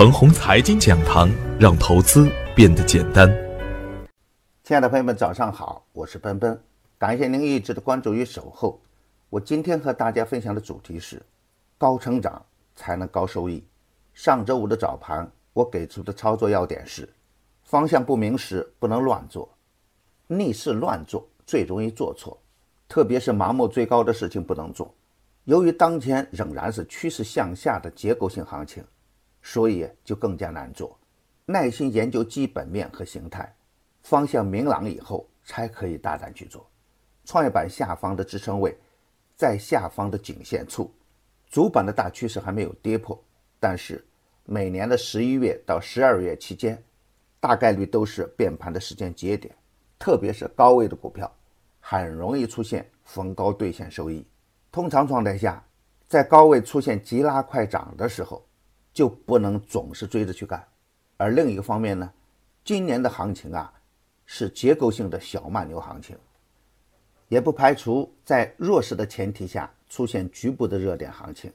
陈红财经讲堂，让投资变得简单。亲爱的朋友们，早上好，我是奔奔，感谢您一直的关注与守候。我今天和大家分享的主题是：高成长才能高收益。上周五的早盘，我给出的操作要点是：方向不明时不能乱做，逆势乱做最容易做错，特别是盲目追高的事情不能做。由于当前仍然是趋势向下的结构性行情。所以就更加难做，耐心研究基本面和形态，方向明朗以后才可以大胆去做。创业板下方的支撑位在下方的颈线处，主板的大趋势还没有跌破，但是每年的十一月到十二月期间，大概率都是变盘的时间节点，特别是高位的股票，很容易出现逢高兑现收益。通常状态下，在高位出现急拉快涨的时候。就不能总是追着去干，而另一个方面呢，今年的行情啊是结构性的小慢牛行情，也不排除在弱势的前提下出现局部的热点行情。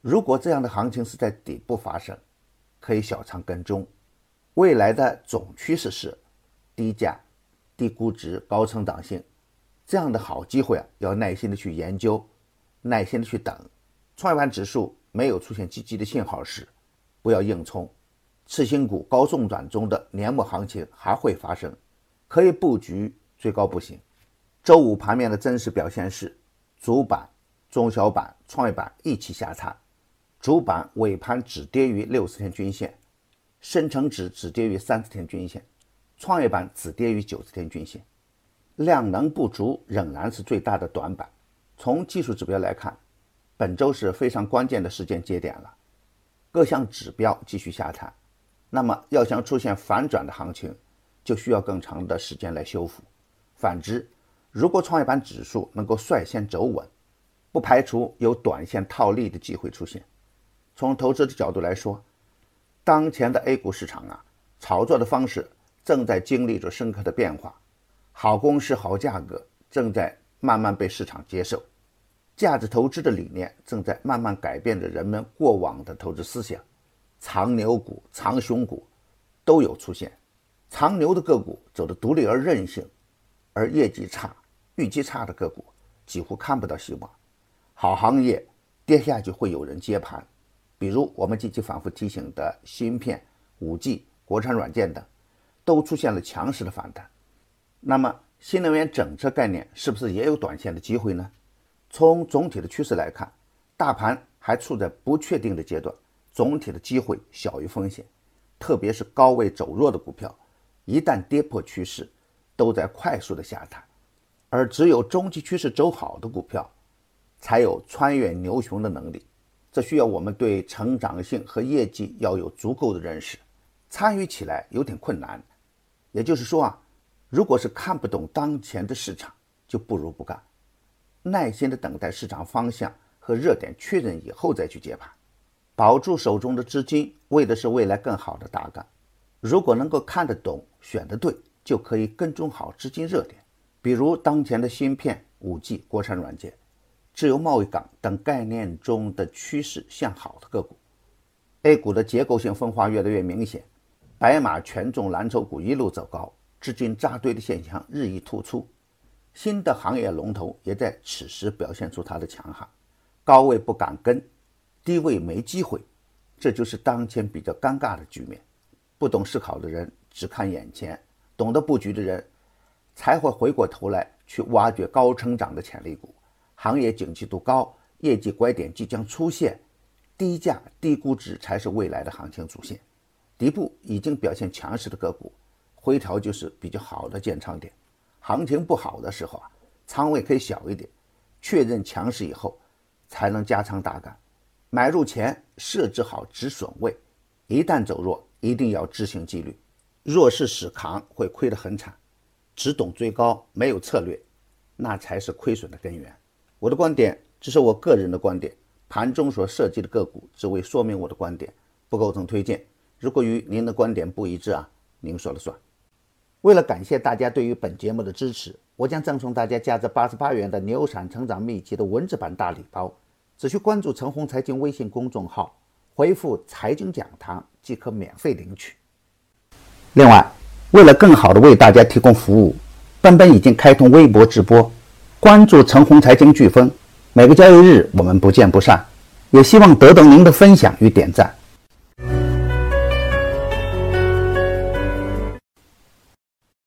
如果这样的行情是在底部发生，可以小仓跟踪。未来的总趋势是低价、低估值、高成长性，这样的好机会啊，要耐心的去研究，耐心的去等。创业板指数。没有出现积极的信号时，不要硬冲。次新股高送转中的年末行情还会发生，可以布局追高不行。周五盘面的真实表现是，主板、中小板、创业板一起下探，主板尾盘只跌于六十天均线，深成指只跌于三十天均线，创业板只跌于九十天均线。量能不足仍然是最大的短板。从技术指标来看。本周是非常关键的时间节点了，各项指标继续下探，那么要想出现反转的行情，就需要更长的时间来修复。反之，如果创业板指数能够率先走稳，不排除有短线套利的机会出现。从投资的角度来说，当前的 A 股市场啊，炒作的方式正在经历着深刻的变化，好公司、好价格正在慢慢被市场接受。价值投资的理念正在慢慢改变着人们过往的投资思想，长牛股、长熊股都有出现。长牛的个股走得独立而韧性，而业绩差、预期差的个股几乎看不到希望。好行业跌下去会有人接盘，比如我们近期反复提醒的芯片、五 G、国产软件等，都出现了强势的反弹。那么新能源整车概念是不是也有短线的机会呢？从总体的趋势来看，大盘还处在不确定的阶段，总体的机会小于风险。特别是高位走弱的股票，一旦跌破趋势，都在快速的下探。而只有中期趋势走好的股票，才有穿越牛熊的能力。这需要我们对成长性和业绩要有足够的认识，参与起来有点困难。也就是说啊，如果是看不懂当前的市场，就不如不干。耐心的等待市场方向和热点确认以后再去接盘，保住手中的资金，为的是未来更好的打杆。如果能够看得懂、选得对，就可以跟踪好资金热点，比如当前的芯片、五 G、国产软件、自由贸易港等概念中的趋势向好的个股。A 股的结构性分化越来越明显，白马权重蓝筹股一路走高，资金扎堆的现象日益突出。新的行业龙头也在此时表现出它的强悍，高位不敢跟，低位没机会，这就是当前比较尴尬的局面。不懂思考的人只看眼前，懂得布局的人才会回过头来去挖掘高成长的潜力股。行业景气度高，业绩拐点即将出现，低价低估值才是未来的行情主线。底部已经表现强势的个股，回调就是比较好的建仓点。行情不好的时候啊，仓位可以小一点，确认强势以后，才能加仓大干。买入前设置好止损位，一旦走弱，一定要执行纪律。弱势死扛会亏得很惨。只懂追高没有策略，那才是亏损的根源。我的观点只是我个人的观点，盘中所涉及的个股只为说明我的观点，不构成推荐。如果与您的观点不一致啊，您说了算。为了感谢大家对于本节目的支持，我将赠送大家价值八十八元的《牛散成长秘籍》的文字版大礼包。只需关注“陈红财经”微信公众号，回复“财经讲堂”即可免费领取。另外，为了更好的为大家提供服务，奔奔已经开通微博直播，关注“陈红财经飓风”，每个交易日我们不见不散。也希望得到您的分享与点赞。